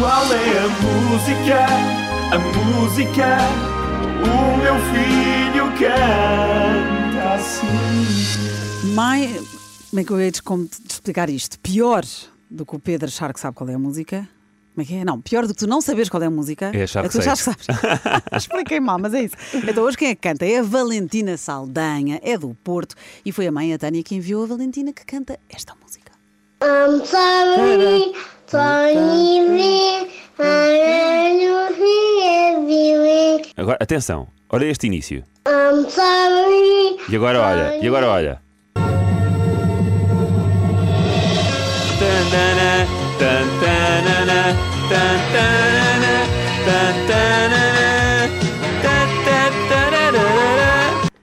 Qual é a música? A música. O meu filho canta assim. Mais. Como é que eu hei de como de explicar isto? Pior do que o Pedro achar que sabe qual é a música. Como é que é? Não, pior do que tu não saberes qual é a música. É achar que tu sei. achares que sabes. Expliquei mal, mas é isso. Então hoje quem é que canta? É a Valentina Saldanha, é do Porto. E foi a mãe, a Tânia, que enviou a Valentina que canta esta música. I'm sorry, sorry, Agora, atenção, olha este início. I'm sorry. E agora olha, e agora olha.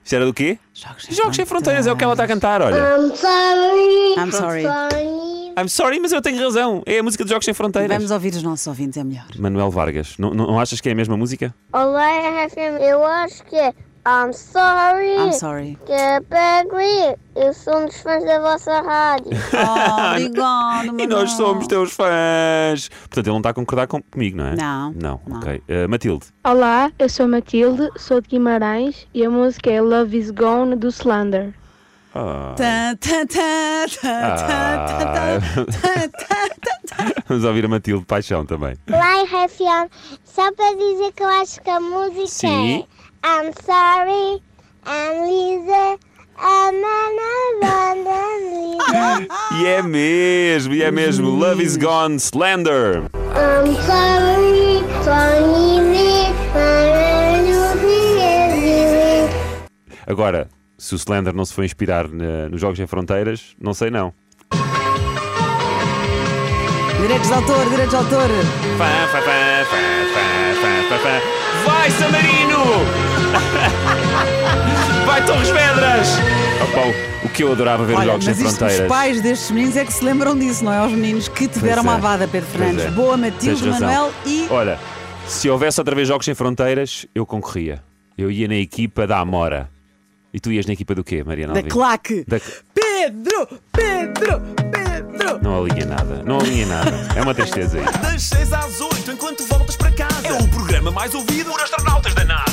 Isto era do quê? Jogos sem, Jogos sem fronteiras, é o que ela está a cantar, olha. I'm sorry. I'm sorry. I'm sorry, mas eu tenho razão. É a música dos Jogos Sem Fronteiras. Vamos ouvir os nossos ouvintes, é melhor. Manuel Vargas, não, não achas que é a mesma música? Olá, FM. Eu acho que é I'm sorry. I'm sorry. Que é Peggy. Eu sou um dos fãs da vossa rádio. Oh, obrigado, E nós somos teus fãs. Portanto, ele não está a concordar com- comigo, não é? Não, Não, não. ok. Uh, Matilde. Olá, eu sou Matilde, sou de Guimarães e a música é Love Is Gone do Slender. Vamos ouvir a Matilde Paixão também. Lá Rafion, só para dizer que eu acho que a música é I'm sorry, I'm Lisa, I'm an E é mesmo, e é mesmo. Love is gone, slander. I'm sorry, sorry, me, Agora, se o Slender não se foi inspirar na- nos Jogos Sem Fronteiras, não sei não. Direitos de autor, direitos de autor. Fá, fá, fá, fá, fá, fá, fá. Vai, Samarino! Vai, Torres Vedras! Pá, o que eu adorava ver Olha, Jogos mas Sem isto, os Fronteiras. pais destes meninos é que se lembram disso, não é? Os meninos que te Pois deram uma é. avada, Pedro Fernandes. é. Boa, Matilde. Manuel e. Olha, se houvesse outra vez Jogos Sem Fronteiras, eu concorria. Eu ia na equipa da Amora. E tu ias na equipa do quê, Mariana Da Alvim? claque. Da- Pedro, Pedro, Pedro. Não alinha nada, não alinha nada. É uma tristeza isso. Das 6 às 8, enquanto voltas para casa. É o programa mais ouvido por astronautas da NASA.